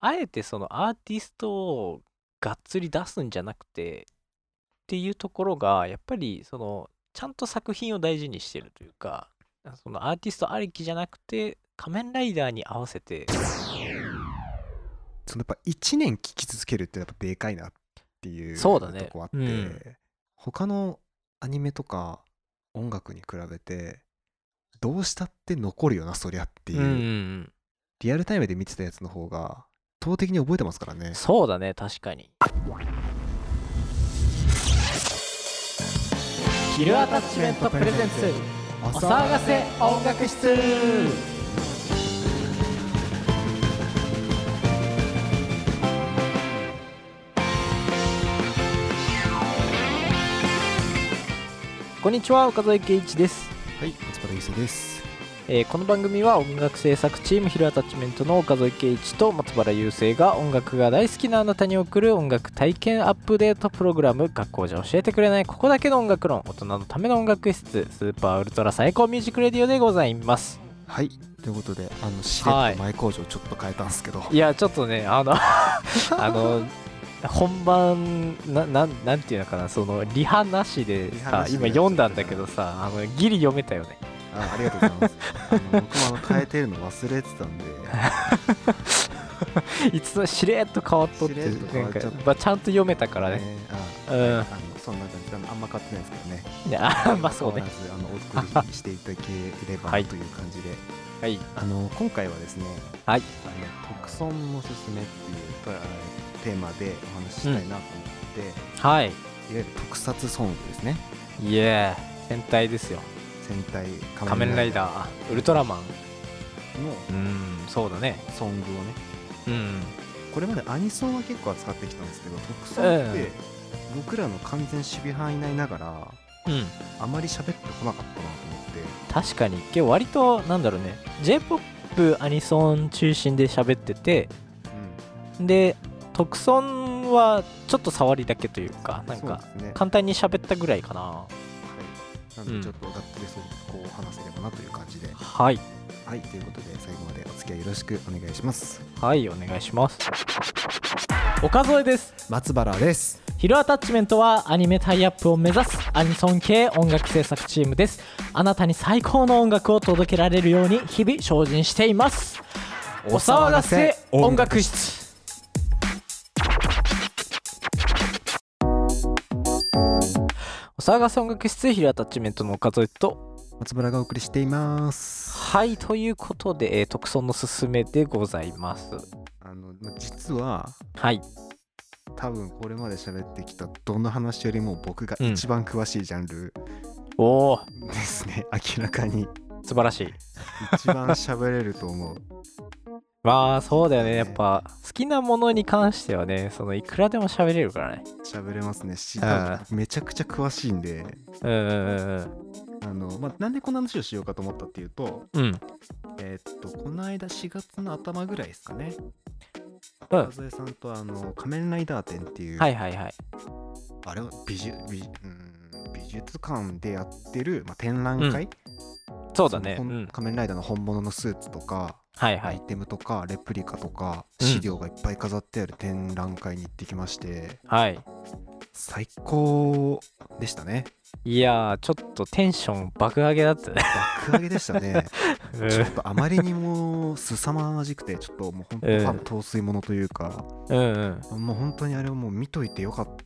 あえてそのアーティストをがっつり出すんじゃなくてっていうところがやっぱりそのちゃんと作品を大事にしてるというかそのアーティストありきじゃなくて仮面ライダーに合わせて。そのやっぱ1年聴き続けるってやっぱでかいなっていうそうだね。とこあって、うん。他のアニメとか音楽に比べてどうしたって残るよなそりゃっていう、うんうんうん。リアルタイムで見てたやつの方が圧倒的に覚えてますからね。そうだね確かに。ヒルアタッチメントプレゼンツ。お騒がせ音楽室。こんにちは岡添圭一です、はい松原ゆうせですえーこの番組は音楽制作チームヒルアタッチメントの岡添圭一と松原雄生が音楽が大好きなあなたに送る音楽体験アップデートプログラム学校じゃ教えてくれないここだけの音楽論大人のための音楽室スーパーウルトラ最高ミュージックレディオでございます。はい。ということであのしれっと前口上ちょっと変えたんですけど、い。やちょっとねあのあの本番ななんなんていうのかなそのリハなしでさ今読んだんだけどさあのギリ読めたよねあありがとうございます。あの僕もあの変えてるの忘れてたんで。いつもしれっと変わっとってっんかまあちゃんと読めたからね。ね。あうん。あのそんな感じ。であんま変わってないですけどね。いや まあそうね。あのお作りしていただければはい。という感じで、はい。あの今回はですね、はい。あの特損のすすめっていうとテーマでお話ししたいなと思って、はい。いわゆる特撮ソングですね。いえ戦隊ですよ戦隊仮面ライダーウルトラマン。のうんそうだね。ソングをね。うん。これまでアニソンは結構扱ってきたんですけど特損って僕らの完全守備範囲内ながらうん。あまり喋ってこなかったなと思って。確かに。今日割となんだろうね。J p o p アニソン中心で喋っててで特損はちょっと触りだけというかなんか簡単に喋ったぐらいかな。はい、なのうん。でちょっとがっつりそうこう話せればなという感じで、はい。はいということで最後までお付き合いよろしくお願いします。はいお願いします。岡添です。松原です。ヒルアタッチメントはアニメタイアップを目指すアニソン系音楽制作チームです。あなたに最高の音楽を届けられるように日々精進しています。お騒がせ音楽室お騒がせ音楽室アタッチメントの岡添と。松原がお送りしています。はいということで、えー特捜のすすめでございます。あのま実ははい。多分これまで喋ってきたどの話よりも僕が一番詳しいジャンルおおですね、明らかに。素晴らしい。一番喋れると思うまあそうだよね。ね。やっぱ好きなものに関してはねそのいくらでも喋れるからね。喋れますね。しうん。めちゃくちゃ詳しいんで。うんうんうんあの、まあ、なんでこんな話をしようかと思ったっていうとうん。うんえーっとこの間4月の頭ぐらいですかね。うん。和添さんとあの仮面ライダー展っていう、はいはいはい。あれは美術美うん美術館でやってる、まあ、展覧会、そうだね。そうん。仮面ライダーの本物のスーツとか、アイはい。はいテムとかレプリカとかうん。資料がいっぱい飾ってある展覧会に行ってきまして、はい。最高でしたね。いやーちょっとテンション爆上げだったね。爆上げでしたね。うん。ちょっとあまりにも凄まじくてちょっともう本当うん多分陶酔ものというか、うんうん。もう本当にあれはもう見といてよかった。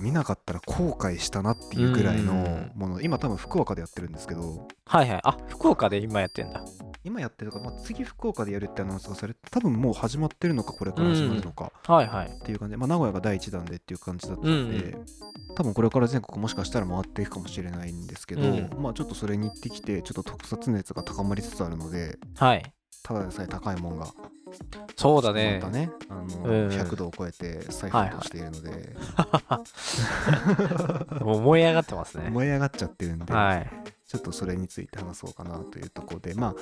見なかったら後悔したなっていうぐらいのうん。もの今多分福岡でやってるんですけど。はいはい。あ福岡で今やってんだ今やってるか、まあ、次福岡でやるってアナウンスがされて多分もう始まってるのかこれから始まるのかはいはい。っていう感じで、まあ、名古屋が第一弾でっていう感じだったので、うん多分これから全国もしかしたら回っていくかもしれないんですけど、うん。まあちょっとそれに行ってきてちょっと特撮熱が高まりつつあるのではい。ただでさえ高いもんがそうだね。ねあの、うん。100度を超えて再沸騰しているので、もう燃え上がってますね。燃え上がっちゃってるんで、はいちょっとそれについて話そうかなというところでまあ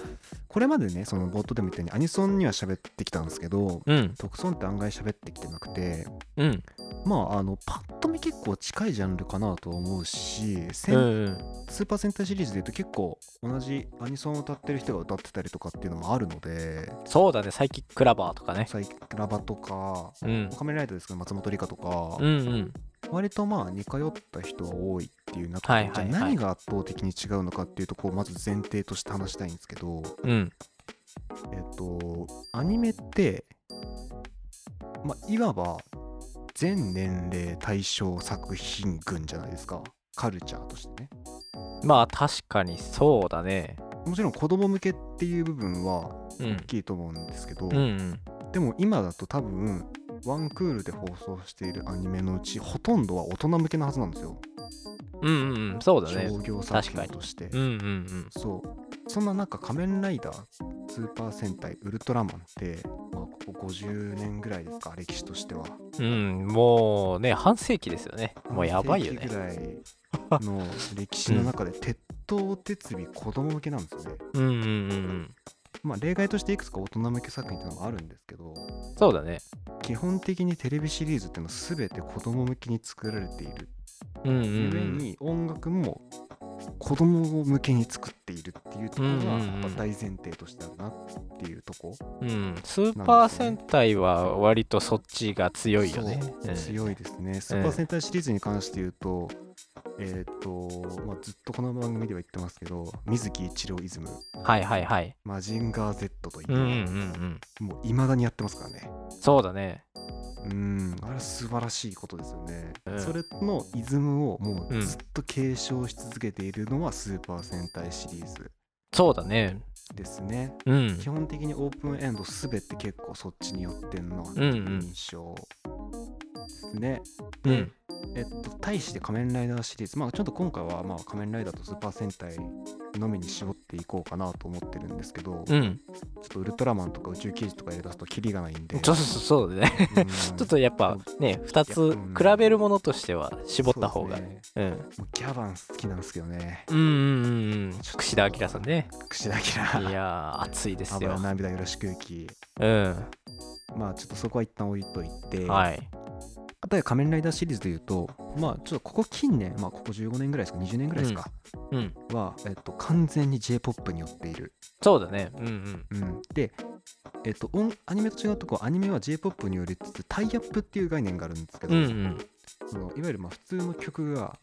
これまでねその冒頭でも言ったようにアニソンには喋ってきたんですけどうん。特ソンって案外喋ってきてなくてうん。まああのパッと見結構近いジャンルかなと思うし、スーパー戦隊シリーズでいうと結構同じアニソンを歌ってる人が歌ってたりとかっていうのもあるのでそうだね。サイキッククラバーとかね。最近ラバとかうん。仮面ライダーですけど松本梨香とか、うんうん割とまあ似通った人が多いっていう中で、じゃあ何が圧倒的に違うのかっていうとこをまず前提として話したいんですけどうん。えっとアニメってまあいわば全年齢対象作品群じゃないですか。カルチャーとしてね。まあ確かにそうだね。もちろん子供向けっていう部分はうん大きいと思うんですけど、うんうん。でも今だと多分ワンクールで放送しているアニメのうちほとんどは大人向けのはずなんですよ。うんうんうん。そうだね。商業作品として、うんうんそう。そんな中仮面ライダースーパー戦隊ウルトラマンって、まあ、ここ50年ぐらいですか歴史としては。うんうんもうね半世紀ですよね。もうやばいよね。半世紀ぐらいの歴史の中で鉄頭鉄尾子供向けなんですよね。うんうんうんうんまあ例外としていくつか大人向け作品っていうのもあるんですけどそうだね。基本的にテレビシリーズっていうのは全て子供向けに作られている。うんうんうん。に音楽も子供向けに作っているっていうところがうんうんうん。やっぱ大前提としてあるなっていうとこ。うん。スーパー戦隊は割とそっちが強いよね。強いですね。スーパー戦隊シリーズに関して言うと、えっ、と、まあ、ずっとこの番組では言ってますけど、水木一郎イズム、はいはいはい。マジンガー Z という。んうんう、うん。もういまだにやってますからね。そうだね。うん、あれは素晴らしいことですよね。うん。それのイズムをもううんずっと継承し続けているのはスーパー戦隊シリーズ。そうだね。ですね。うん。基本的にオープンエンドすべて結構そっちに寄ってんのはうんうん。印象ですね。でうんえっと、対して仮面ライダーシリーズ、まあちょっと今回はまあ仮面ライダーとスーパー戦隊のみに絞っていこうかなと思ってるんですけど、ちょうんっとウルトラマンとか宇宙刑事とかやりだすとキリがないんで、ちょっとそうだねうんちょっとやっぱね2つ比べるものとしては絞った方がそうんギャバン好きなんですけどね。うんうんうんうん串田明さんね串田い明。やー熱いです油よ涙よろし空気。うんまあちょっとそこは一旦置いといて、はいあとは仮面ライダーシリーズでいうと、まあちょっとここ近年、まあここ15年ぐらいですか、20年ぐらいですか、うん。は、えっと、完全に J-POP によっている。そうだね。うんうん。うん、で、えっと、音アニメと違うとこアニメは J-POP によりつつタイアップっていう概念があるんですけど、うんうん。そのいわゆるまあ普通の曲が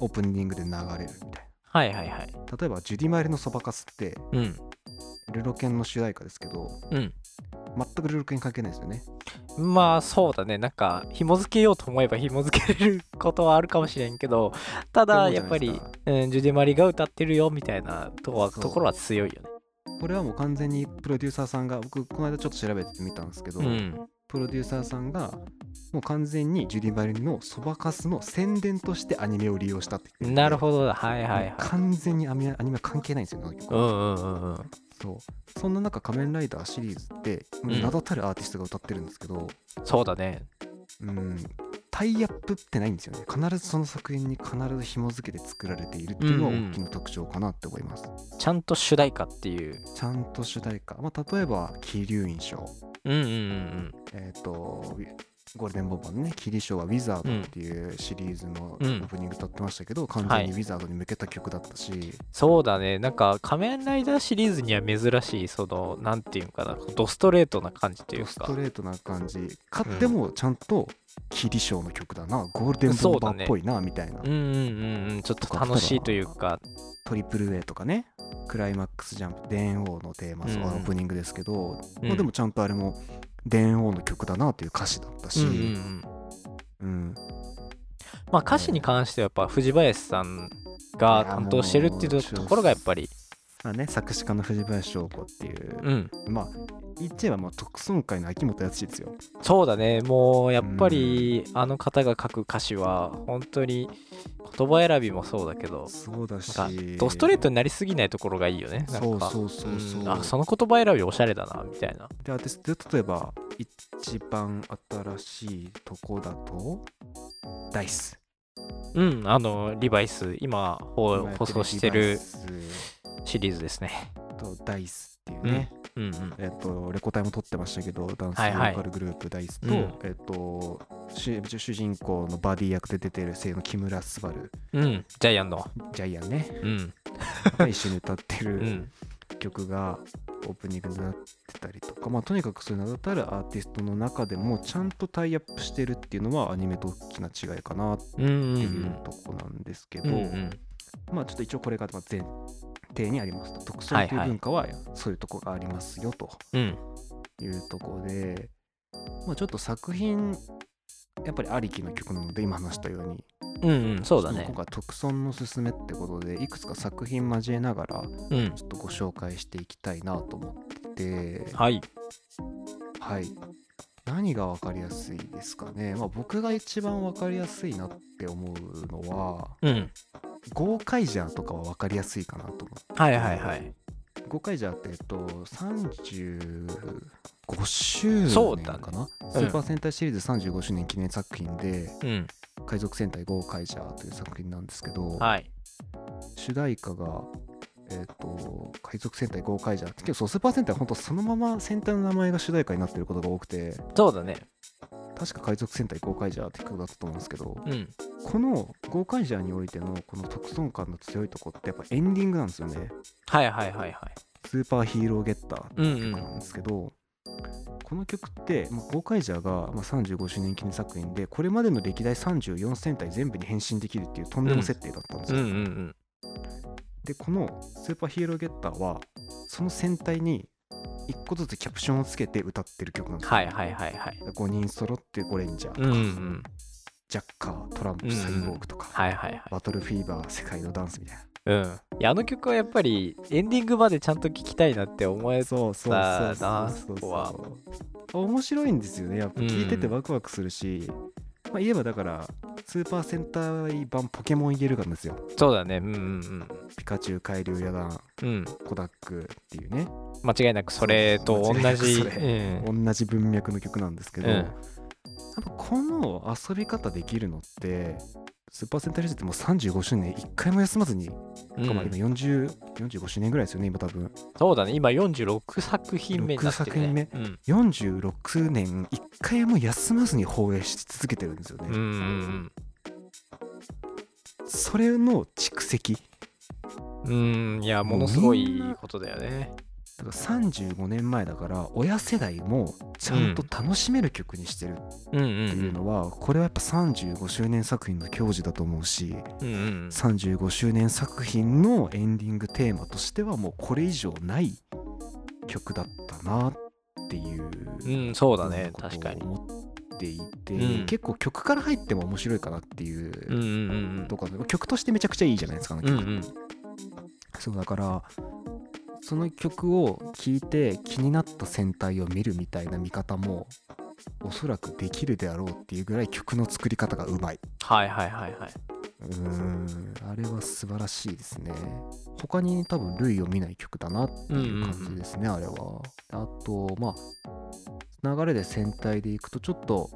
オープニングで流れるみたいはいはいはい。な例えば「ジュディマイルのそばかす」ってうん。ルロケンの主題歌ですけどうん。全くルロケン関係ないですよねまあそうだね。なんか紐付けようと思えば 紐付けれることはあるかもしれんけどただやっぱり思うん、ジュディ・マリが歌ってるよみたいなとこはところは強いよね。これはもう完全にプロデューサーさんが僕この間ちょっと調べてみたんですけど、うん。プロデューサーさんがもう完全にジュディマイルのそばかすの宣伝としてアニメを利用したってなるほどはいはいはい。完全にアニメアニメは関係ないんですようんうんうんうん。そう。そんな中仮面ライダーシリーズってん名だたるアーティストが歌ってるんですけど、そうだね。うん、タイアップってないんですよね。必ずその作品に必ず紐付けて作られているっていうのはうんうん。大きな特徴かなって思います、ちゃんと主題歌っていう。ちゃんと主題歌、まあ、例えば桐生院賞うんうんうんえっ、とウィゴールデンボンバーのね桐生はウィザードっていうシリーズのオうん。ープニング歌ってましたけど、完全にウィザードに向けた曲だったし、そうだね。なんか仮面ライダーシリーズには珍しいそのなんていうんかなドストレートな感じというスかトレートな感じ。かってもちゃんと桐生の曲だな。ゴールデンボンバーっぽいなみたいな、うんうんうんうん。ちょっと楽しいというか。トリプル A とかね。クライマックスジャンプ。電王のテーマ、うん。オープニングですけど、うん。まあ、でもちゃんとあれも電王の曲だなという歌詞だったし、うんうんうん。うん。まあ歌詞に関してはやっぱ藤林さんが担当してるっていうところがやっぱりまあね、作詞家の藤林翔子っていう、うん。まあ言っちゃえばもう特損会の秋元康ですよ。そうだね。もうやっぱりあの方が書く歌詞は本当に言葉選びもそうだけどそうだし。ドストレートになりすぎないところがいいよね。そうそうそうそう。うん。あその言葉選びおしゃれだなみたいな。でアーティストで例えば一番新しいとこだとダイスうんあのリバイス今放送してるスシリーズですね。とダイスっていうね、うんうんえっと、レコ大も撮ってましたけど、ダンスボはいはい。ーカルグループダイスと、うん。えっと、主主人公のバディ役で出てる声優の木村昴、うん。ジャイアンの。ジャイアンね、うん。が 一緒に歌ってる。うん曲がオープニングになってたりとか、まあ、とにかくそういう名だたるアーティストの中でもちゃんとタイアップしてるっていうのはアニメと大きな違いかなっていうとこなんですけど、うんうん。まあちょっと一応これがまあ前提にありますと。特捜という文化はそういうとこがありますよと。うん。いうところで、まあ、ちょっと作品やっぱりありきの曲なので今話したようにうんうんそうだね。今回特損のすすめってことでいくつか作品交えながらうん。ちょっとご紹介していきたいなと思ってて。はい。はい。何が分かりやすいですかね、まあ、僕が一番分かりやすいなって思うのはうん。ゴーカイジャーとかは分かりやすいかなと思って。はいはいはい。ゴーカイジャーってえっと35周そうだね。年かな、スーパー戦隊シリーズ35周年記念作品でうん「海賊戦隊ゴーカイジャー」という作品なんですけど、はい。主題歌がえっ、と海賊戦隊ゴーカイジャーって結構スーパー戦隊は本当そのまま戦隊の名前が主題歌になってることが多くてそうだね。確か海賊戦隊ゴーカイジャーって曲だったと思うんですけどうん。このゴーカイジャーにおいてのこの特尊感の強いとこってやっぱエンディングなんですよね。はいはいはいはい。スーパーヒーローゲッターって曲なんですけど、この曲って、まあ、ゴーカイジャーが、まあ、35周年記念作品でこれまでの歴代34戦隊全部に変身できるっていうとんでも設定だったんですよ、うんうんうん。でこのスーパーヒーローゲッターはその戦隊に1個ずつキャプションをつけて歌ってる曲なんですよ、はいはいはいはい。5人揃ってゴレンジャーとか、うんうんジャッカートランプうんうんサイボーグとか、はいはいはい。バトルフィーバー世界のダンスみたいな。うん。いやあの曲はやっぱりエンディングまでちゃんと聴きたいなって思えそうそうだそうなそうそうここは面白いんですよね。やっぱ聞いててワクワクするし、まあ、言えばだからスーパー戦隊版ポケモン言えるかんですよ。そうだね。うんうんピカチュウ海流ヤダンうんうんコダックっていうね。間違いなくそれと同じ。それ。同じ文脈の曲なんですけど、うんやっぱこの遊び方できるのってスーパー戦隊シリーズってもう35周年1回も休まずに、うんまあ今40 45周年ぐらいですよね今多分。そうだね。今46作品目になってる、ね、6作品目。うん。46年1回も休まずに放映し続けてるんですよね、うんうんそれの蓄積。うんうん。いやものすごいことだよねだから35年前だから親世代もちゃんと楽しめる曲にしてるっていうのは、これはやっぱ35周年作品の矜持だと思うしうんうん35周年作品のエンディングテーマとしてはもうこれ以上ない曲だったなっていううんそうだね確かに。思っていて、うん。結構曲から入っても面白いかなっていうとか、曲としてめちゃくちゃいいじゃないですか、曲。うんうん。そうだからその曲を聴いて気になった戦隊を見るみたいな見方もおそらくできるであろうっていうぐらい曲の作り方がうまい。はいはいはいはい。うーんあれは素晴らしいですね。他に多分類を見ない曲だなっていう感じですね、あれは。あとまあ流れで戦隊でいくとちょっと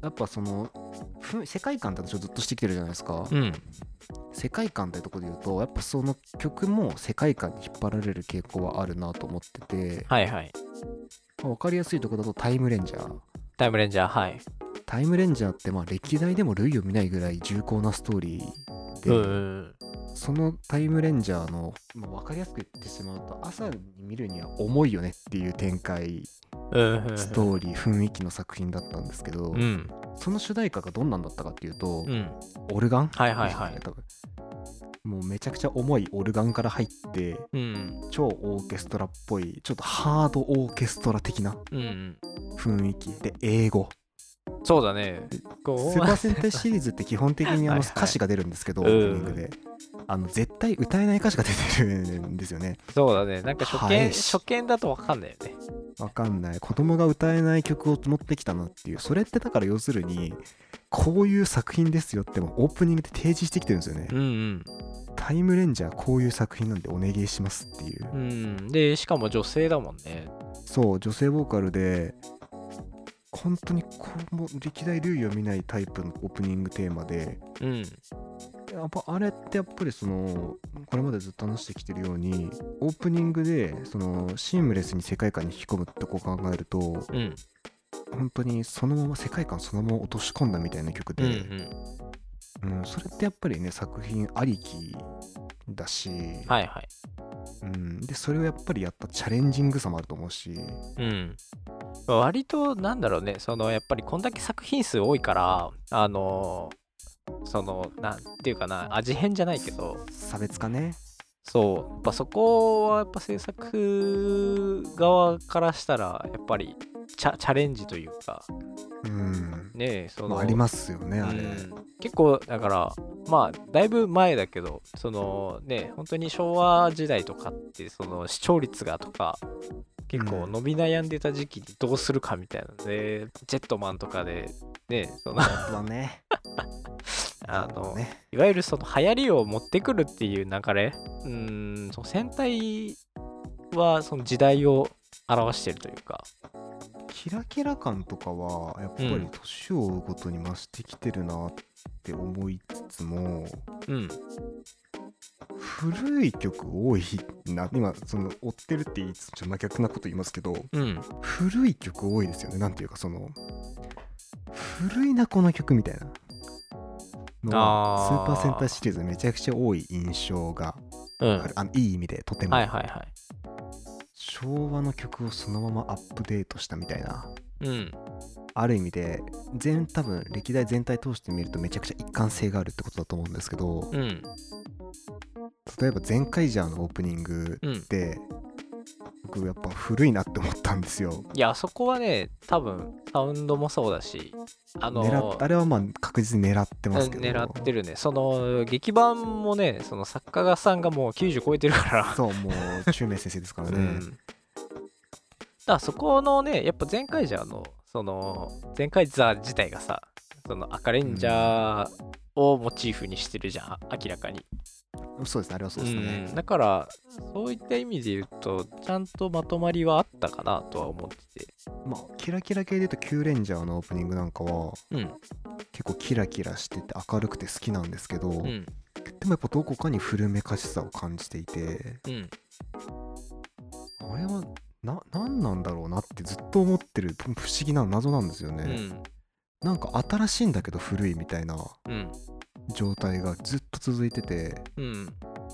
やっぱそのふ世界観って私ずっとしてきてるじゃないですか、うん。世界観ってとこで言うとやっぱその曲も世界観に引っ張られる傾向はあるなと思ってて、はいはい。まあ、分かりやすいところだとタイムレンジャー。タイムレンジャーはい。タイムレンジャーってまあ歴代でも類を見ないぐらい重厚なストーリーで、うんうんそのタイムレンジャーの、まあ、分かりやすく言ってしまうと朝に見るには重いよねっていう展開。うんうんストーリー雰囲気の作品だったんですけど、うん。その主題歌がどんなんだったかっていうと、うん。オルガン？はいはいはい。多分もうめちゃくちゃ重いオルガンから入ってうん。超オーケストラっぽいちょっとハードオーケストラ的な雰囲気。で英語そうだね。スーパー戦隊シリーズって基本的にあの歌詞が出るんですけど、うん。オープニングで。あの絶対歌えない歌詞が出てるんですよね。そうだね。なんか初見はい。初見だとわかんないよね。わかんない。子供が歌えない曲を持ってきたなっていう。それってだから要するにこういう作品ですよってもオープニングで提示してきてるんですよね、うんうん。タイムレンジャーこういう作品なんでお願いしますっていう。うん。でしかも女性だもんね。そう女性ボーカルで本当にこうも歴代類を見ないタイプのオープニングテーマでうん。やっぱあれってやっぱりそのこれまでずっと話してきてるようにオープニングでそのシームレスに世界観に引き込むってこう考えるとうん。本当にそのまま世界観そのまま落とし込んだみたいな曲で、うんうん。それってやっぱりね作品ありきだし、はいはい。うん、でそれをやっぱりやったチャレンジングさもあると思うしうん。まあ割となんだろうねそのやっぱりこんだけ作品数多いからあのそのなんていうかな味変じゃないけど。差別化ね。そう。やっぱそこはやっぱ制作側からしたらやっぱりチャチャレンジというか。うん。ねそのまあありますよねあれ、うん結構だからまあだいぶ前だけどそのね本当に昭和時代とかってその視聴率がとか結構うん伸び悩んでた時期にどうするかみたいなので、ジェットマンとかでねその あのね。いわゆるその流行りを持ってくるっていう流れうーんその戦隊はその時代を表してるというか。キラキラ感とかはやっぱりうん。年を追うごとに増してきてるなって思いつつも、うん古い曲多いな今その追ってるって言いつつ真逆なこと言いますけどうん。古い曲多いですよねなんていうかその古いなこの曲みたいなのがあー。スーパー戦隊シリーズめちゃくちゃ多い印象がうん。ある、あのいい意味でとても、はいはいはい。昭和の曲をそのままアップデートしたみたいな。うん。ある意味で全多分歴代全体通して見るとめちゃくちゃ一貫性があるってことだと思うんですけどうん例えば「全カイジャー」のオープニングうんで僕やっぱ古いなって思ったんですよ。いやそこはね多分サウンドもそうだしあのあれはまあ確実に狙ってますけど。狙ってるね。その劇版もねその作家がさんがもう90超えてるから。そうもう中明先生ですからね、うん、だからそこのねやっぱ前回じゃのその前回ザ自体がさその赤レンジャーをモチーフにしてるじゃん明らかに、そうですねあれはそうですね。うん、だからそういった意味で言うとちゃんとまとまりはあったかなとは思ってて。まあキラキラ系で言うと「キューレンジャー」のオープニングなんかはうん。結構キラキラしてて明るくて好きなんですけど、うん。でもやっぱどこかに古めかしさを感じていてうん。あれはな何なんだろうなってずっと思ってる不思議な謎なんですよね、うんなんか新しいんだけど古いみたいなうん。状態がずっと続いててうん。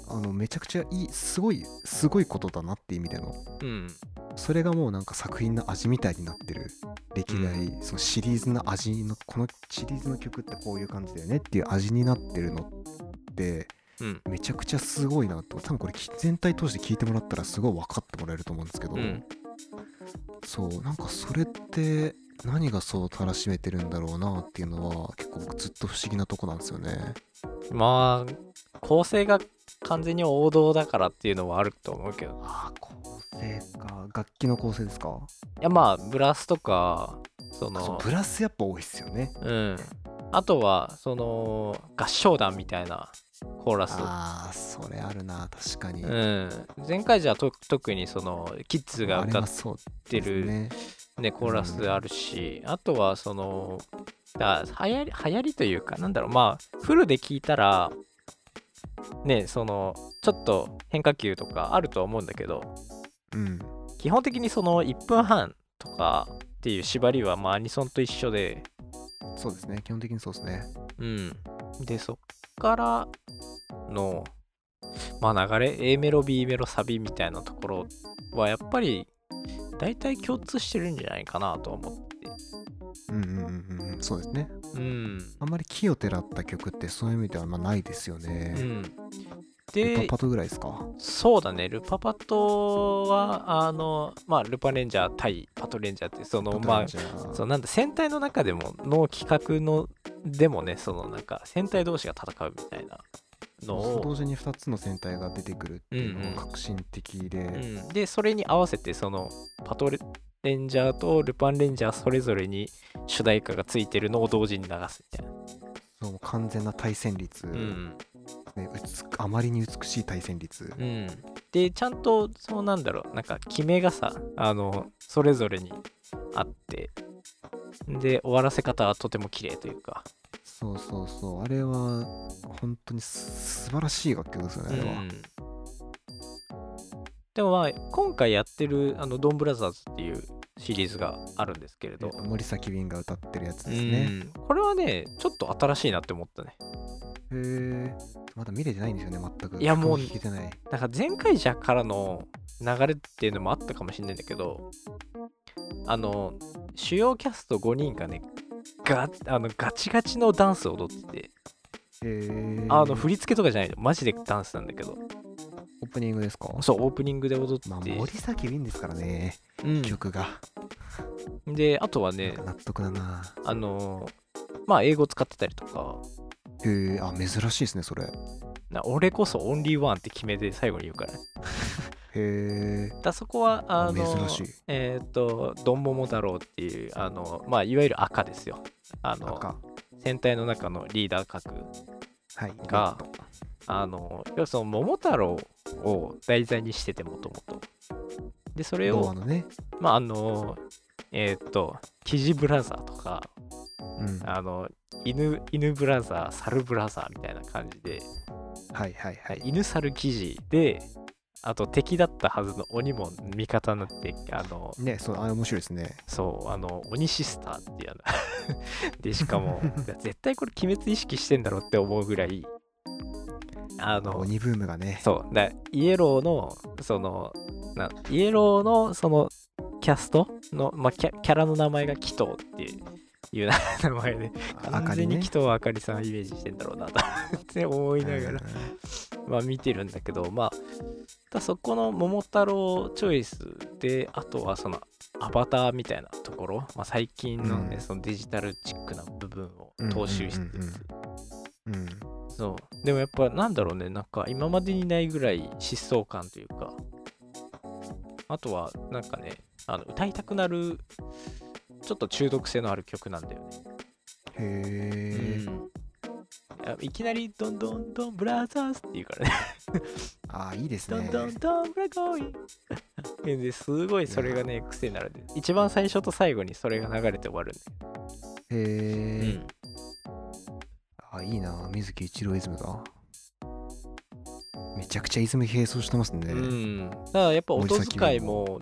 あのめちゃくちゃいいすごいすごいことだなっていう意味での。うん。それがもうなんか作品の味みたいになってる。歴代、そのシリーズの味のこのシリーズの曲ってこういう感じだよねっていう味になってるのってうん。めちゃくちゃすごいなって多分これき全体通して聞いてもらったらすごい分かってもらえると思うんですけど、うん。そうなんかそれって何がそうたらしめてるんだろうなっていうのは結構僕ずっと不思議なとこなんですよね。まあ構成が完全に王道だからっていうのはあると思うけどああ構成か楽器の構成ですか？いやまあブラスとかそのブラスやっぱ多いっすよね。うんあとはその合唱団みたいなコーラスああそれあるな確かに。うん前回じゃと特にそのキッズが歌ってるね。ねコーラスあるしあとはそのだ流行り流行りというかなんだろうまあフルで聞いたらねそのちょっと変化球とかあるとは思うんだけどうん。基本的にその1分半とかっていう縛りはまあアニソンと一緒でそうですね。基本的にそうですね。うんでそっからのまあ流れ A メロ B メロサビみたいなところはやっぱり大体共通してるんじゃないかなと思ってうんうんうんうん。そうですね。うんあんまり木をてらった曲ってそういう意味ではまあないですようね。んルでパパトぐらいですか？そうだねルパパトはあのまあルパレンジャー対パトレンジャーってそのまあそうなんだ戦隊の中でもの企画のでもねそのなんか戦隊同士が戦うみたいなの同時に2つの戦隊が出てくるっていうのうんうん。が革新的で、うん、でそれに合わせてそのパトレンジャーとルパンレンジャーそれぞれに主題歌がついてるのを同時に流すみたいな、そう完全な対戦率、うん。ね、あまりに美しい対戦率、うん、でちゃんとそうなんだろう。なんか決めがさあのそれぞれにあって。で終わらせ方はとても綺麗というか、そうそうそう。あれは本当にす素晴らしい楽曲ですよねあれは、うん。でもまあ今回やってるあのドンブラザーズっていうシリーズがあるんですけれど、森崎ウィンが歌ってるやつですね、うん。これはねちょっと新しいなって思ったね。へえまだ見れてないんですよね全く。いやもう聞けてない。なんか前回者からの流れっていうのもあったかもしれないんだけどあの主要キャスト5人がねガあのガチガチのダンスを踊ってて。へえあの振り付けとかじゃないの。マジでダンスなんだけど。オープニングですか？そうオープニングで踊って。まあて、森崎ウィンですからね、うん。曲が。であとはね納得だな。あのまあ英語使ってたりとか。へえあ珍しいですねそれ。俺こそオンリーワンって決めて最後に言うからねえだそこはあの珍しい。えっ、とドンモモ太郎っていうあのまあいわゆる赤ですよ。あの赤。戦隊の中のリーダー格はい。があの要はその桃太郎を題材にしててもともとでそれ童を話のね。まああのえっ、とキジブラザーとかうん。はあの犬犬ブラザー猿ブラザーみたいな感じでいはいはい。犬猿記事であと敵だったはずの鬼も味方になってあのねそうあれ面白いですね。そうあの鬼シスターっていうあの でしかも 絶対これ鬼滅意識してんだろうって思うぐらいあの鬼ブームがね。そうだイエローのそのなイエローのそのキャストの、まあ、キャキャラの名前が紀藤っていういう名前で完全に紀藤あかりさんをイメージしてんだろうなとって思いながらまあ見てるんだけどまあだそこの桃太郎チョイスであとはそのアバターみたいなところ、まあ、最近のね、うん。そのデジタルチックな部分をうん。踏襲しつ。つ、うんうん。うん。そう。でもやっぱなんだろうねなんか今までにないぐらい疾走感というかあとはなんかねあの歌いたくなるちょっと中毒性のある曲なんだよね。へえ、うん。いきなりドンドンドンブラザーズって言うからね。ああいいですね。ドンドンドンブラゴーイ。ですごいそれがね癖になるんで一番最初と最後にそれが流れて終わるんへえ、で、うん。あいいな。水木一郎イズムだめちゃくちゃイズム並走してますね、うん、ただやっぱ音遣いも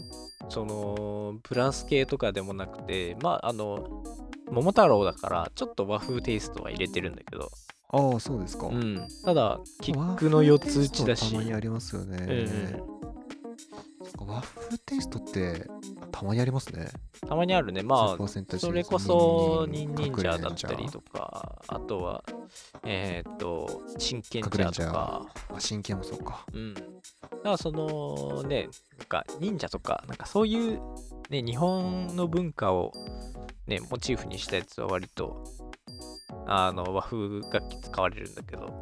そのブラス系とかでもなくてまああの桃太郎だからちょっと和風テイストは入れてるんだけど、ああそうですか、うん、ただキッ和クの4つ打ちだし、たまにありますよね、和風テイストってたまにありますね。うん、たまにあるね。まあそれこそニンニンジャーだったりとかあとはえーっと真剣ジャーとか。あ真剣もそうか。うん。だからそのね、なんか忍者とか、なんかそういうね、日本の文化をね、モチーフにしたやつは割と、あの、和風楽器使われるんだけど、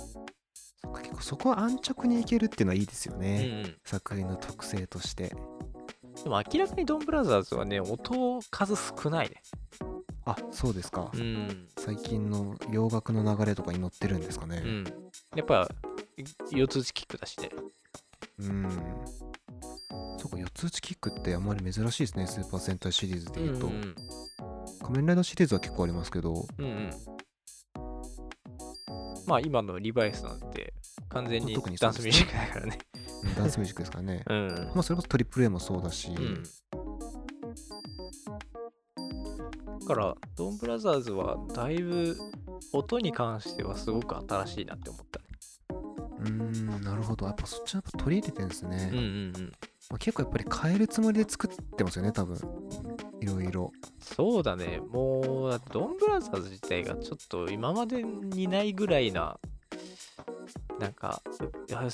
そっか結構そこは安直にいけるっていうのはいいですようんうね、ん。作品の特性としてでも明らかにドンブラザーズはね、音数少ないね。あそうですか、うん。最近の洋楽の流れとかに乗ってるんですかねうん。やっぱ、四つ打ちキックだしね。うんそうか四つ打ちキックってあんまり珍しいですねスーパー戦隊シリーズでいうと、ん仮面ライダーシリーズは結構ありますけどうん。うんうん。まあ今のリバイスなんて完全にダンスミュージックだからね。うんダンスミュージックですからね うん。まあそれこそトリプル A もそうだし、うん。だから、ドンブラザーズはだいぶ音に関してはすごく新しいなって思っ。うーんなるほどやっぱそっちはやっぱ取り入れてるんですね、うんうんうん。まあ、結構やっぱり変えるつもりで作ってますよね多分いろいろそうだね。もう、ドンブラザーズ自体がちょっと今までにないぐらいな、なんか、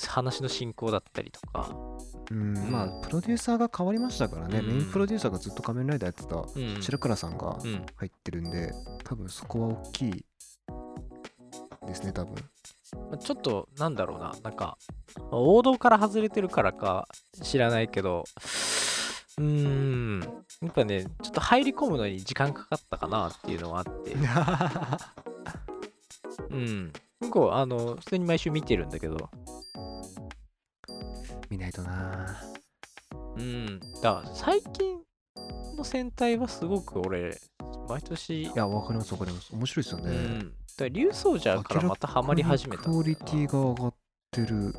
話の進行だったりとか。うん、うんまあプロデューサーが変わりましたからね、うんメインプロデューサーがずっと仮面ライダーやってたうん。白倉さんがうん。入ってるんで、多分そこは大きいですね多分まあちょっと、なんだろうな。なんか、王道から外れてるからか知らないけど、うーん。やっぱね、ちょっと入り込むのに時間かかったかなっていうのはあって。うん。結構、あの、普通に毎週見てるんだけど、見ないとなうん。だから最近の戦隊はすごく俺、毎年いや、わかりますわかります。面白いですよね。うん、だから竜奏者からまたハマり始めたクオリティが上がってる。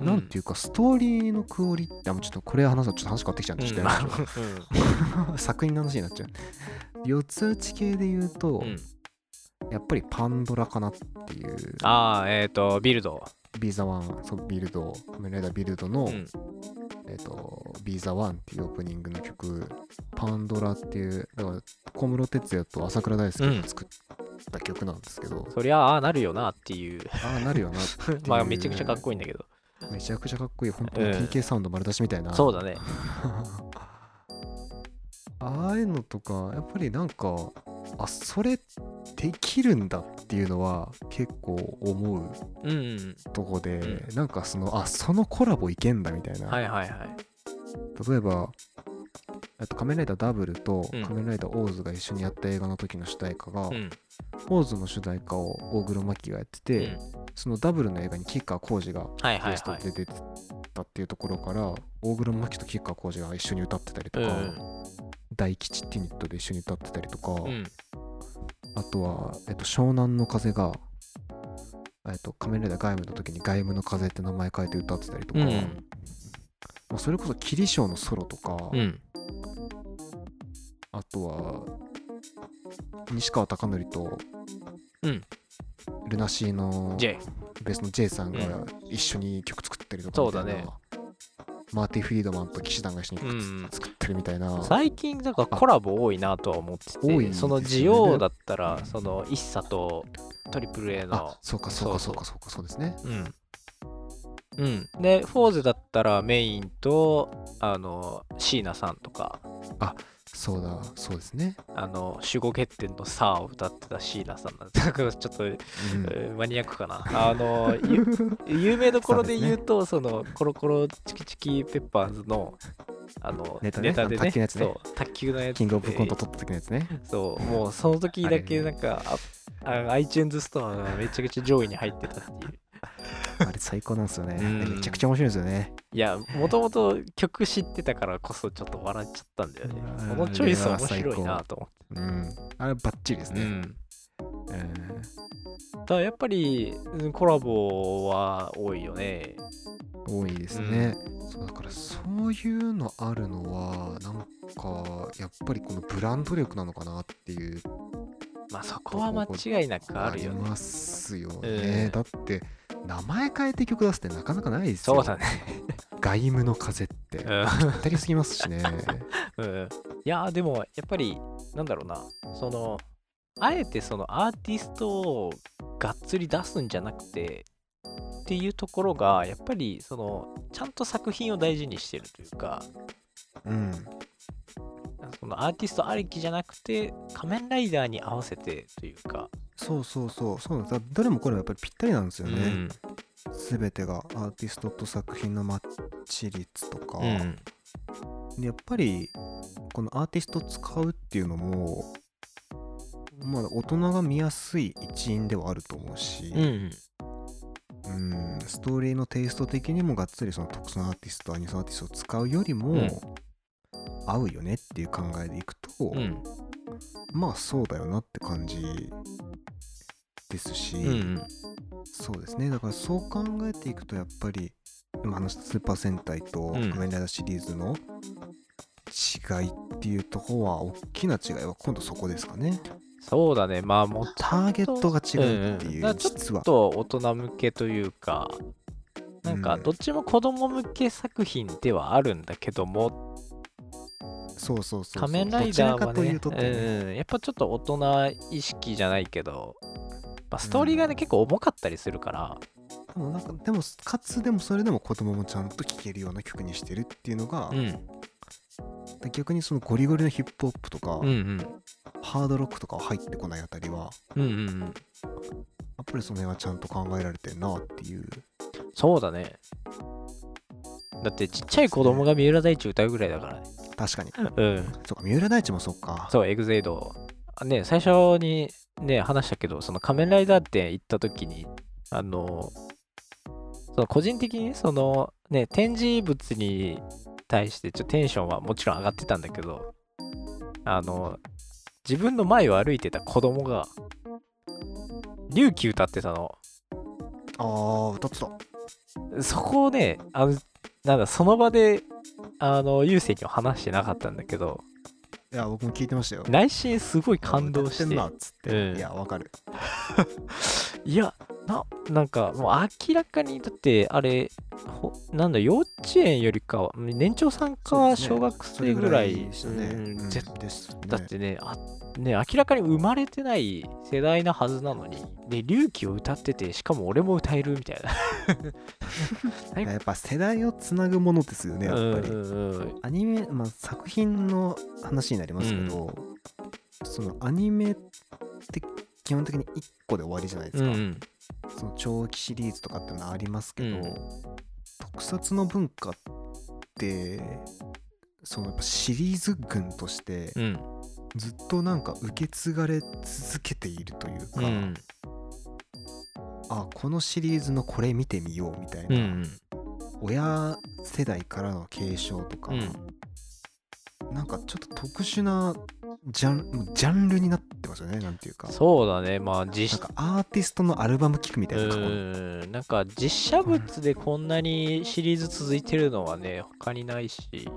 なんていうか、ストーリーのクオリティ、あ、もうちょっとこれ話すとちょっと話変わってきちゃうんで、ちょっとやめましょう 作品の話になっちゃう。四つ打ち系で言うと、うん。うんやっぱりパンドラかなっていう、ああえっ、とビルド、 Be The One、そうビルド、仮面ライダービルドの、うん。えっ、と、 Be The One っていうオープニングの曲、パンドラっていう、だから小室哲哉と浅倉大介が作った曲なんですけど、そりゃああなるよなっていう。ああ、なるよな まあめちゃくちゃかっこいいんだけど。めちゃくちゃかっこいい、本当にうん。TK サウンド丸出しみたいな。そうだね。ああいうのとか、やっぱりなんか、あ、それできるんだっていうのは結構思う。うんうんとこで、うなんかその、あ、そのコラボいけんだみたいな。はいはいはい。例えば、えっと仮面ライダーダブルとうん。仮面ライダーオーズが一緒にやった映画の時の主題歌が、うん。オーズの主題歌を大黒摩季がやってて、うん。そのダブルの映画に吉川晃司がはいはいゲストはいで出てたっていうところから、大黒摩季と吉川晃司が一緒に歌ってたりとか、大吉ってユニットで一緒に歌ってたりとか、うん。うんあとは、えっと、湘南の風が、えっと、仮面ライダー外務の時に外務の風って名前変えて歌ってたりとか、うんまあ、それこそ霧章のソロとか、うん。あとは西川貴教と、うん。ルナシーの J ベースの J さんがうん。一緒に曲作ったりとかそうだね。マーティ・フリードマンと騎士団が一緒に作ってるみたいな、最近だからコラボ多いなとは思ってて多いね。そのジオだったらそのイッサとトリプル A のあそうかそうかそうかそうかそうですね。うんうん。でフォーズだったらメインとあの椎名さんとか。そうだそうですね、あの守護欠点の「さ」を歌ってた椎名さんなんでだからちょっと、うん。えーマニアックかな。あのゆ 有名どころで言うとそのコロコロチキチキペッパーズのあのネタねでね卓球のやつね。そう卓球のやつキングオブコントで取った時のやつね。そうもうその時だけなんかああ iTunes ストアがめちゃくちゃ上位に入ってたっていうあれ最高なんですよね。うん。めちゃくちゃ面白いですよね。いやもともと曲知ってたからこそちょっと笑っちゃったんだよね。うん。このチョイス面白いなと思って。うん。あれバッチリですね、うん。うん。だやっぱりうんコラボは多いよね。多いですね、そうだからそういうのあるのはなん。かやっぱりこのブランド力なのかなっていうまあそこは間違いなくあるよね。りますよね、うんだって名前変えて曲出すってなかなかないですよ。そうだね。外務の風って。ぴうん。ったりすぎますしね。うん。いやーでもやっぱりなんだろうな。そのあえてそのアーティストをがっつり出すんじゃなくてっていうところがやっぱりそのちゃんと作品を大事にしてるというか。うんそのアーティストありきじゃなくて仮面ライダーに合わせてというか、そうそうそう。そうなんです。だどれもこれもやっぱりぴったりなんですよね、うん。すべてがアーティストと作品のマッチ率とか、うん。でやっぱりこのアーティスト使うっていうのもまあ大人が見やすい一因ではあると思うし、うん。うん。ストーリーのテイスト的にもがっつりその特殊なアーティストアニソンアーティストを使うよりも、うん合うよねっていう考えでいくと、うん。まあそうだよなって感じですし、うんうん。そうですね。だからそう考えていくとやっぱり今話したスーパー戦隊とん仮面ライダーシリーズの違いっていうところは大きな違いは今度そこですかね。そうだね。まあもうターゲットが違うっていう、うん実はちょっと大人向けというかなんかうん。どっちも子供向け作品ではあるんだけども、そうそうそうそう。仮面ライダーはねうん、やっぱちょっと大人意識じゃないけど、まあ、ストーリーがね、結構重かったりするから。でもなんかでもかつでもそれでも子供もちゃんと聴けるような曲にしてるっていうのが、うん。逆にそのゴリゴリのヒップホップとか、うんうん。ハードロックとか入ってこないあたりはうんうんうん。やっぱりその辺はちゃんと考えられてるなっていう。そうだね。だってちっちゃい子供が三浦大知歌うぐらいだからね確かに。うん。そうか三浦大知もそうか。そうエグゼイド。ね最初にね話したけどその仮面ライダー店行った時にあのその個人的にそのね展示物に対してちょっとテンションはもちろん上がってたんだけどあの自分の前を歩いてた子供が龍騎歌ってたの。ああ歌ってた。そこをねあのなんだその場であの優勢には話してなかったんだけどいや僕も聞いてましたよ。内心すごい感動して。てんなっつって、うん。いやわかる。いやななんかもう明らかにだってあれほなんだ幼稚園よりかは年長さんか小学生ぐらいね、だってねあね明らかに生まれてない世代なはずなのにで龍騎を歌っててしかも俺も歌えるみたいな。やっぱ世代をつなぐものですよねやっぱり、うんうんうん。アニメ、まあ、作品の話になりますけど、そのアニメって基本的に1個で終わりじゃないですか、うんうんその長期シリーズとかってのはありますけど、うん。特撮の文化ってそのやっぱシリーズ群としてうん。ずっとなんか受け継がれ続けているというか、うん。あこのシリーズのこれ見てみようみたいな、うん親世代からの継承とか、なんかちょっと特殊なジャンジャンルになってますよねなんていうか。そうだね。まあなん実かアーティストのアルバム聴くみたいな過去のうん。なんか実写物でこんなにシリーズ続いてるのはね他にないし。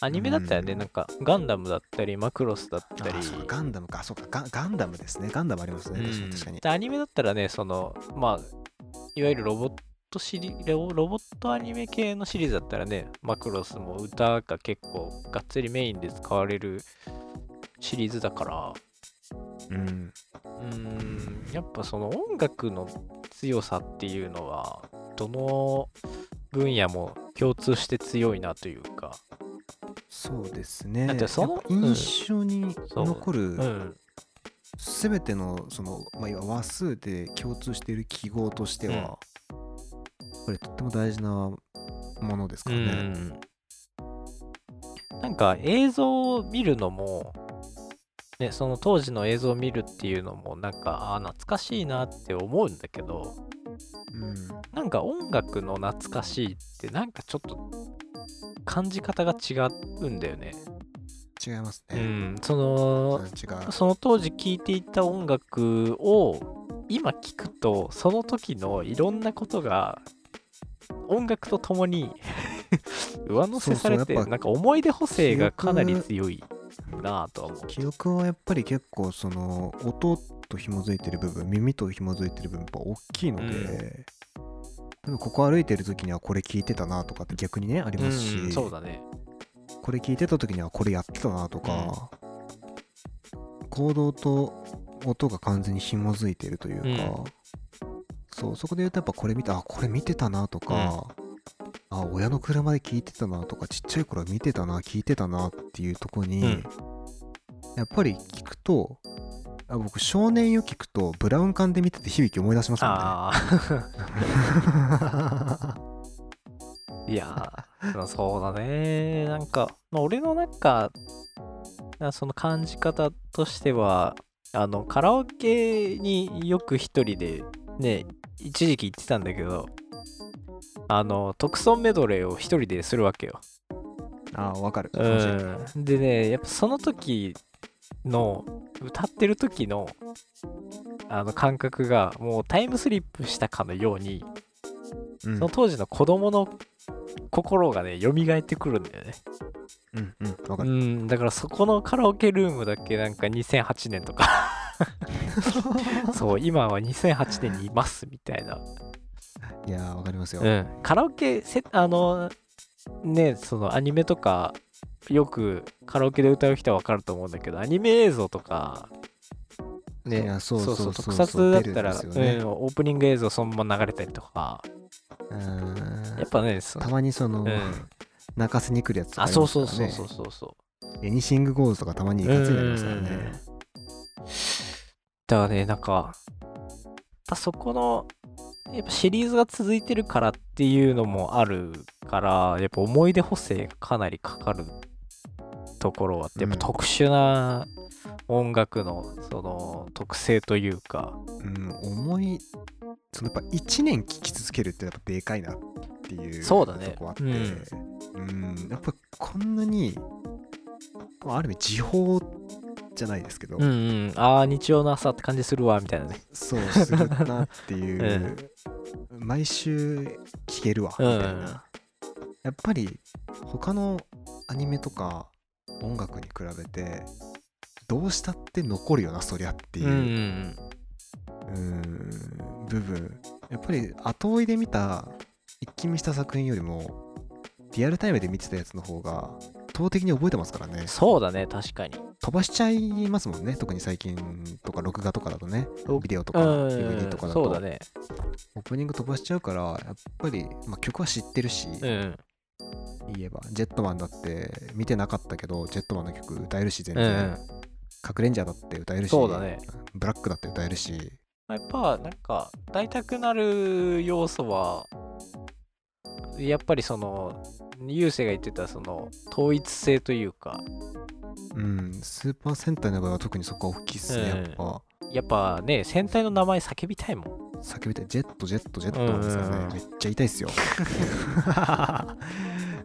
アニメだったらね、うん。なんかガンダムだったりマクロスだったり。あそうかガンダムか。そうかガガンダムですね。ガンダムありますね、確かに確かに。アニメだったらねそのまあいわゆるロボットシリロボットアニメ系のシリーズだったらねマクロスも歌が結構がっつりメインで使われるシリーズだから。うん。うーん。やっぱその音楽の強さっていうのはどの分野も共通して強いなというか。そうですね。だってその印象に残るうん。全てのその、まあ、要は話数で共通している記号としては、うん。これとっても大事なものですからね、うん。なんか映像を見るのもねその当時の映像を見るっていうのもなんかあー懐かしいなって思うんだけどうん。なんか音楽の懐かしいってなんかちょっと感じ方が違うんだよね。違いますね、うん、そのその当時聴いていた音楽を今聴くとその時のいろんなことが音楽とともに上乗せされてなんか思い出補正がかなり強いなぁとは思う。記憶はやっぱり結構その音と紐づいてる部分耳と紐づいてる部分やっぱ大きいので、うんここ歩いてる時にはこれ聞いてたなとかって逆にねありますし、うんそうだね。これ聞いてた時にはこれやってたなとか、行動と音が完全に紐づいてるというか、そうそこで言うとやっぱこれ見たあこれ見てたなとか、あ親の車で聞いてたなとかちっちゃい頃は見てたな聞いてたなっていうとこに、うんやっぱり聞くとあ僕少年よ聞くとブラウン管で見てて響き思い出しますもんね。ああ。いやー、そうだね。なんか、まあ、俺のなんか、なその感じ方としては、あの、カラオケによく一人で、ね、一時期行ってたんだけど、あの、特ソンメドレーを一人でするわけよ。ああわかる。うん。でね、やっぱその時の、歌ってる時の、あの感覚がもうタイムスリップしたかのように、うんその当時の子供の心がね、蘇ってくるんだよね。うんうんわかうる。ん、だからそこのカラオケルームだけ？なんか2008年とか そう、今は2008年にいますみたいな。いやーわかりますよ。うん、カラオケせ、あの、ね、そのアニメとか、よくカラオケで歌う人はわかると思うんだけど、アニメ映像とか、ね、そうそうそう特撮だったら、ねうん、オープニング映像そのまま流れたりとか、うんやっぱね、そたまにその、うん、泣かせに来るやつとかあ、りそうそうそうそうそうそう。 Anything Goes とかたまにいかついなりますからね。だからね、なんか、やっぱそこの、やっぱシリーズが続いてるからっていうのもあるから、やっぱ思い出補正がかなりかかるところはあって、やっぱうん特殊な音楽のその特性というか、うん、思い、そのやっぱ1年聴き続けるってやっぱでかいなっていうそうだね。とこあって、うん。うん、やっぱこんなに、まあある意味時報じゃないですけど、うんうん。ああ日曜の朝って感じするわみたいなね。そうするなっていう、毎週聴けるわみたいな、うんやっぱり他のアニメとか音楽に比べてどうしたって残るよなそりゃっていう。う、ん部分。やっぱり後追いで見た一気見した作品よりもリアルタイムで見てたやつの方が圧倒的に覚えてますからね。そうだね確かに。飛ばしちゃいますもんね特に最近とか録画とかだとね。ビデオとかうん。DVD とかだと。そうだね。オープニング飛ばしちゃうからやっぱり、まあ、曲は知ってるし、うん。言えば。ジェットマンだって見てなかったけどジェットマンの曲歌えるし全うんう然、ん。カクレンジャーだって歌えるしそうだね。ブラックだって歌えるし。やっぱなんか歌いたくなる要素はやっぱりその優勢が言ってたその統一性というか。うんスーパー戦隊の場合は特にそこは大きいっすね、うん。やっぱ。やっぱね戦隊の名前叫びたいもん。叫びたいジェットジェットジェットですからね、うん。めっちゃ痛いっすよ。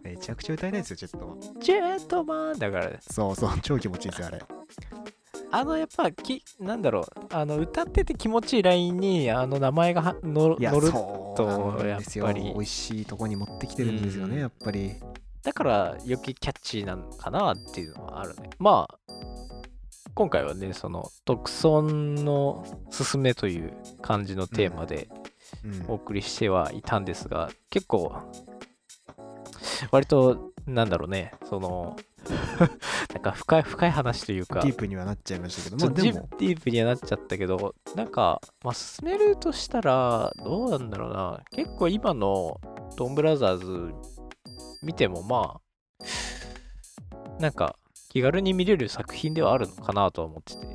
めちゃくちゃ歌いたいですよジェット。マンジェットマンだからね。そうそう超気持ちいいですよあれあのやっぱきなんだろうあの歌ってて気持ちいいラインにあの名前が乗るそうなんですよ。やっぱり。美味しいとこに持ってきてるんですよね、うん。やっぱり。だから余計キャッチーなのかなっていうのはあるね。まあ今回はねその特尊のすすめという感じのテーマでうん。お送りしてはいたんですが、結構割となんだろうねその なんか深い深い話というかディープにはなっちゃいましたけどまあディープにはなっちゃったけど、なんか、まあ、進めるとしたら、どうなんだろうな。結構今のドンブラザーズ見ても、まあ、なんか、気軽に見れる作品ではあるのかなとは思ってて。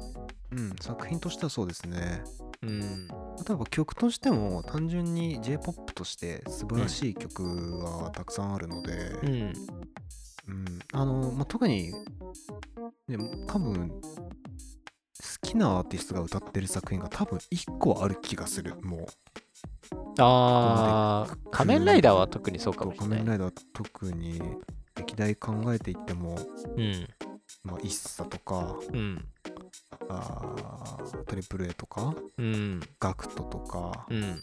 うん作品としてはそうですねうん。例えば曲としても単純に J-POP として素晴らしい曲はたくさんあるので、うん。うんあのまあ、特に、ね、多分好きなアーティストが歌ってる作品が多分1個はある気がするもうあー、仮面ライダーは特にそうかもしれない。仮面ライダー特に歴代考えていっても、うん。まあ、イッサとかうん。あートリプル A とかうん。ガクトとか、うん。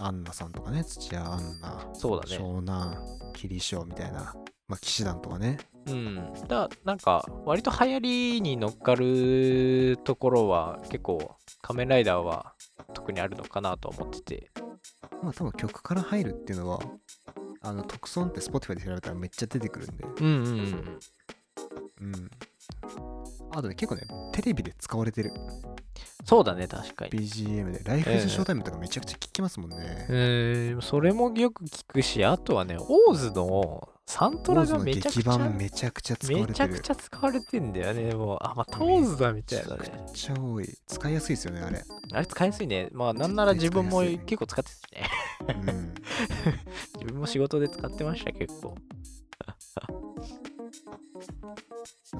アンナさんとかね土屋アンナそうだね。湘南霧翔みたいな、まあ、騎士団とかね。うん、だなんか割と流行りに乗っかるところは結構仮面ライダーは特にあるのかなと思ってて。まあ多分曲から入るっていうのはあの特損って Spotify で調べたらめっちゃ出てくるんで。うんうんうん。うんあとね結構ねテレビで使われてる。そうだね確かに。BGM で。ライフイズショータイムとかめちゃくちゃ聞きますもんね、えー、それもよく聞くしあとはねオーズのサントラがめちゃくちゃ版めちゃくちゃ使われてる。めちゃくちゃ使われてんだよね。もうあまたオーズだみたいなね。めちゃくちゃ多い。使いやすいですよねあれ。あれ使いやすいね。まあなんなら自分も結構使ってたしね。うん。自分も仕事で使ってました結構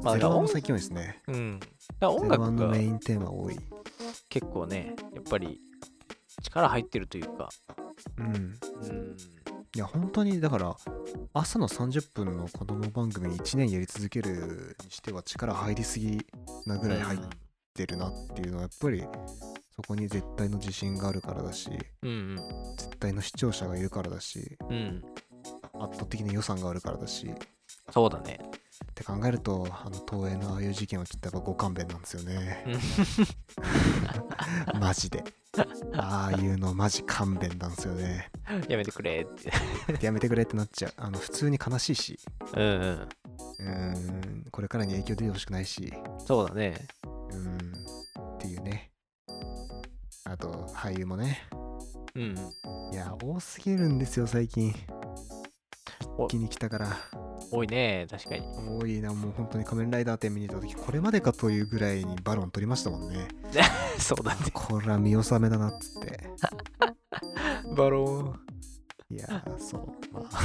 まあゼロワンも最近多いですね。うん。だ音楽がのメインテーマ多い。結構ねやっぱり力入ってるというか。うん。うん。いや本当にだから朝の30分の子供番組1年やり続けるにしては力入りすぎなぐらい入ってるなっていうのはやっぱりそこに絶対の自信があるからだしうんうん。絶対の視聴者がいるからだしうんうん。圧倒的な予算があるからだしそうだね。って考えるとあの東映のああいう事件はちょっとやっぱご勘弁なんですよね。マジで。ああいうのマジ勘弁なんですよね。やめてくれ。ってやめてくれってなっちゃう。あの普通に悲しいし。うんうん。うーん。これからに影響出てほしくないし。そうだね。うーん。っていうね。あと俳優もね。うん。いや多すぎるんですよ最近。お。一気に来たから多いね確かに。多いなもう本当に仮面ライダー展見に行った時これまでかというぐらいにバロン取りましたもんね。そうだね。これは見納めだなっつって。バロン。いやーそう。まあ。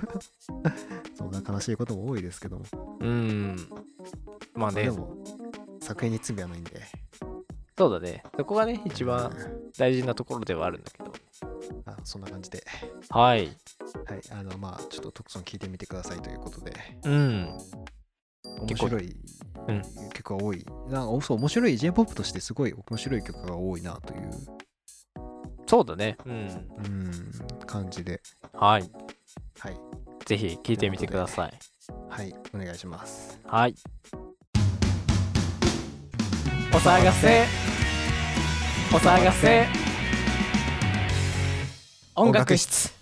そんな悲しいことも多いですけども。うん。まあね。でも作品に罪はないんで。そうだね。そこがね一番うん。大事なところではあるんだけど。あそんな感じで。はいはいあのまあちょっとトクソン聞いてみてくださいということで。うん。面白い。うん。曲が多い、なんかそう面白い。J−POP としてすごい面白い曲が多いなという、そうだね。うん。うん、感じで。はい。はい。ぜひ聞いてみてください。はいお願いします。はい。お騒がせ。お騒がせ。音楽室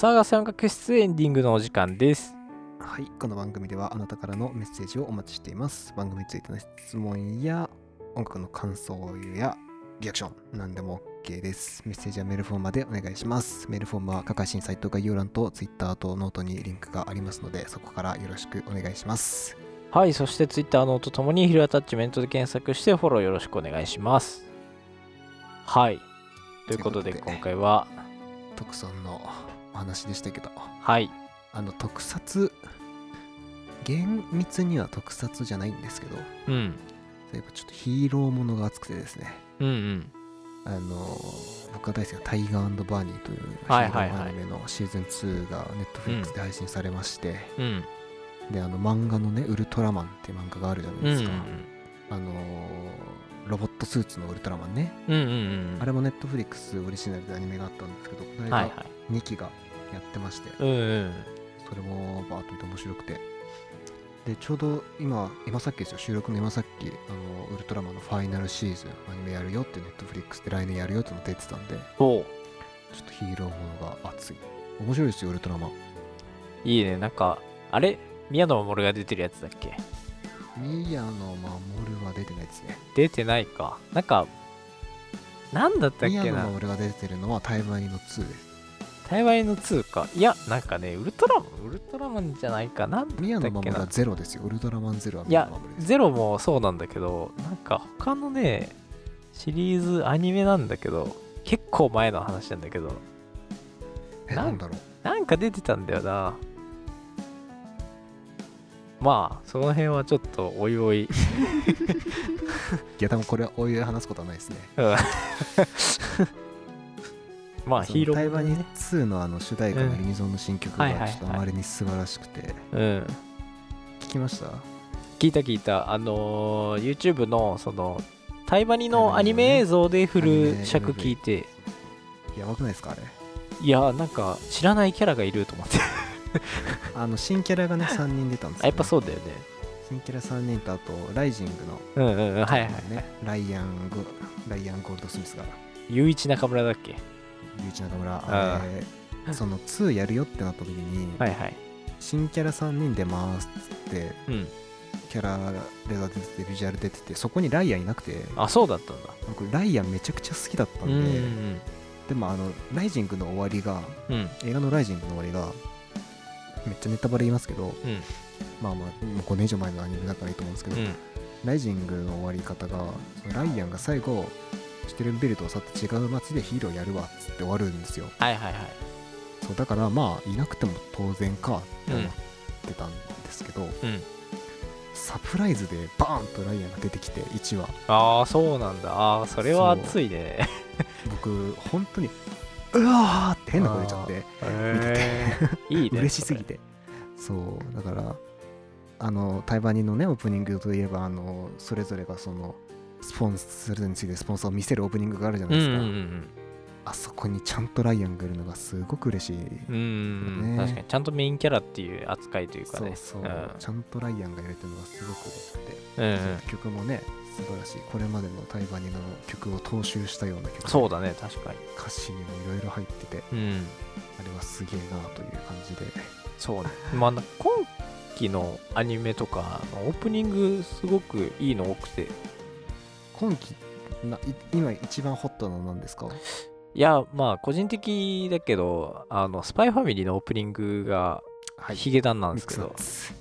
騒がせ音楽室エンディングのお時間です。はいこの番組ではあなたからのメッセージをお待ちしています。番組についての質問や音楽の感想やリアクション何でも OK です。メッセージはメールフォームまでお願いします。メールフォームは各配信サイト概要欄と Twitter とノートにリンクがありますのでそこからよろしくお願いします。はいそして Twitter のとともにヒルアタッチメントで検索してフォローよろしくお願いします。はい。ということで今回は特産のお話でしたけど。はい。あの特撮。厳密には特撮じゃないんですけど。うん。例えばちょっとヒーローものが熱くてですね。うんうん。あの僕が大好きなタイガーバーニーというヒーローアニメのシーズン2がネットフリックスで配信されまして、うん。であの漫画のねウルトラマンっていう漫画があるじゃないうんですか、あのロボットスーツのウルトラマンね、うんうんうんあれもネットフリックスオリジナルでアニメがあったんですけどこの間はいはい。2期がやってまして、うんうん。それもバーッと見て面白くて。でちょうど今今さっきですよ収録の今さっきあのウルトラマンのファイナルシーズンアニメやるよってネットフリックスで来年やるよっての出てたんでおう。ちょっとヒーローものが熱い。面白いですよウルトラマン。いいね。なんかあれ？宮野真守が出てるやつだっけ？宮野真守は出てないですね。出てないか。なんかなんだったっ宮野けな真守が出てるのは台湾の2です台湾の2かいやなんかねウルトラマンウルトラマンじゃないかな。んだっ宮野真守はゼロですよ。ウルトラマンゼロはいやゼロもそうなんだけどなんか他のねシリーズアニメなんだけど結構前の話なんだけど。なえなんだろう。なんか出てたんだよな。まあその辺はちょっとおいおい。いや多分これはおいおい話すことはないですね。うんまあヒーロー台湾にものね2のあの主題歌のうん。ユニゾンの新曲がちょっとあまりに素晴らしくて。うん。聞きました？聞いた聞いた。あのー YouTube のそのタイバニのアニメ映像でフル尺聞いて。やばくないですかあれ？いやなんか知らないキャラがいると思って。あの新キャラがね 3人出たんですよ、あやっぱそうだよね。新キャラ3人とあとライジングの。うんうんうん。はいはいね。ライアンゴライアンゴールドスミスが。雄一中村だっけ？ゆういち中村ああれその2やるよってなった時に、はいはい。新キャラ3人出ますっつってうん。キャラデザ出ててビジュアル出ててそこにライアンいなくてあそうだったんだ。僕ライアンめちゃくちゃ好きだったんうんで、うん。でもあのライジングの終わりがうん。うん映画のライジングの終わりがめっちゃネタバレ言いますけど、うん。まあまあもう5年以上前のアニメだからいいと思うんですけど、うん。ライジングの終わり方がライアンが最後シュテルンベルトを去って違う街でヒーローやるわっつって終わるんですよ。はいはいはい。そうだからまあいなくても当然かって思ってたんですけど、うん。サプライズでバーンとライアンが出てきて1話。ああそうなんだ。ああそれは熱いね。僕本当にうわーって変な声出ちゃってへー。いいね嬉しすぎて。そうだからあのタイバニのねオープニングといえばあのそれぞれがそのスポンそれぞれについてスポンサーを見せるオープニングがあるじゃなうんいですか、うんうんあそこにちゃんとライアンがいるのがすごく嬉しい、うんうんね。確かに。ちゃんとメインキャラっていう扱いというかね。そうそう、ん。ちゃんとライアンがいるっていうのがすごく嬉しくて、うんうん。曲もね素晴らしい。これまでのタイバニの曲を踏襲したような曲。でそうだね。確かに。歌詞にもいろいろ入ってて。うん。あれはすげえなという感じで。そうね。まあな今期のアニメとかのオープニングすごくいいの多くて今季ない今一番ホットなのですか？いやまあ個人的だけどあのスパイファミリーのオープニングがはい。ヒゲダンなんですけど、ツ。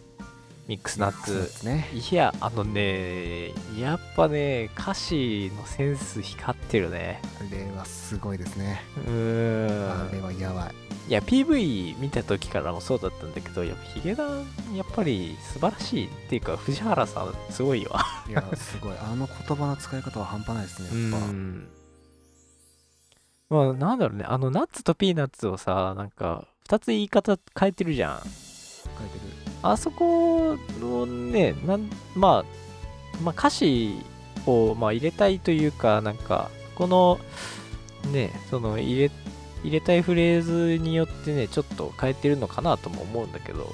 ミックスナッツ。すね。いやあのねやっぱね歌詞のセンス光ってるね。あれはすごいですね。うーん。あれはやばいいや PV 見た時からもそうだったんだけどやっぱヒゲダンやっぱり素晴らしいっていうか藤原さんすごいわ。いやすごい。あの言葉の使い方は半端ないですねやっぱ。うん。まあなんだろうね。あのナッツとピーナッツをさなんか2つ言い方変えてるじゃん。書いてる。あそこのねなん、まあ、まあ歌詞をまあ入れたいというかなんかこのねその入れ入れたいフレーズによってねちょっと変えてるのかなとも思うんだけど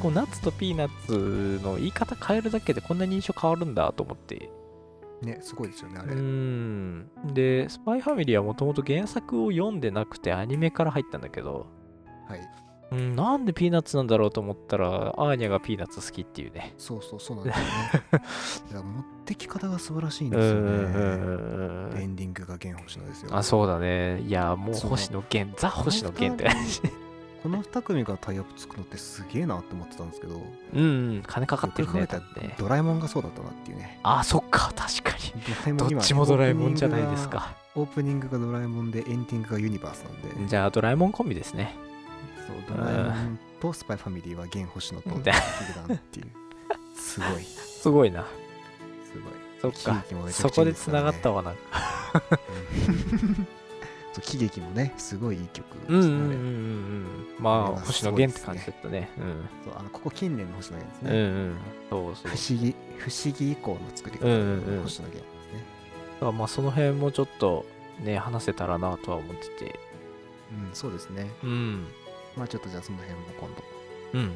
こうナッツとピーナッツの言い方変えるだけでこんなに印象変わるんだと思って。ねすごいですよねあうれ、ん。で「スパイファミリーはもともと原作を読んでなくてアニメから入ったんだけどはいうんなんでピーナッツなんだろうと思ったらアーニャがピーナッツ好きっていうね。そうそうそうなんですよね。いや持ってき方が素晴らしいんうですよね。エンディングが源星野ですよ。あそうだね。いやもう星野源ザ星野源って。感じこの2組がタイアップつくのってすげえなって思ってたんですけど。うんうん金かかってるねね。ドラえもんがそうだったなっていうね。あそっか確かに。どっちもドラえもんじゃないですか。オープニングがドラえもんでエンディングがユニバースなんで。じゃあドラえもんコンビですねそうドラえもんとスパイファミリーは源星野とヒでゲダンっていう。すごい。すすごいな。ごい。そっか。そこでつながったわわなん。かそう喜劇もねすごいいい曲うんですね。うんうんうんうんまあ星野源って感じだったね。そうあのここ近年の星野源ですうんうね、んうん。そうそう。不思議不思議以降の作り方うんうんうん。の星野源ですね。だからまあその辺もちょっとね話せたらなとは思ってて。うんそうですね。うんまあちょっとじゃあその辺も今度。うん。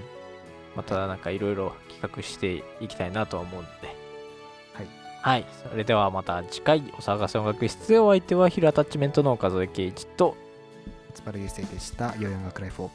またなんかいろいろ企画していきたいなとは思うので。はい。はい。それではまた次回お探し音楽室でお相手はヒルアタッチメントの岡添圭一とスパル優勢でした。良い音楽ライフを。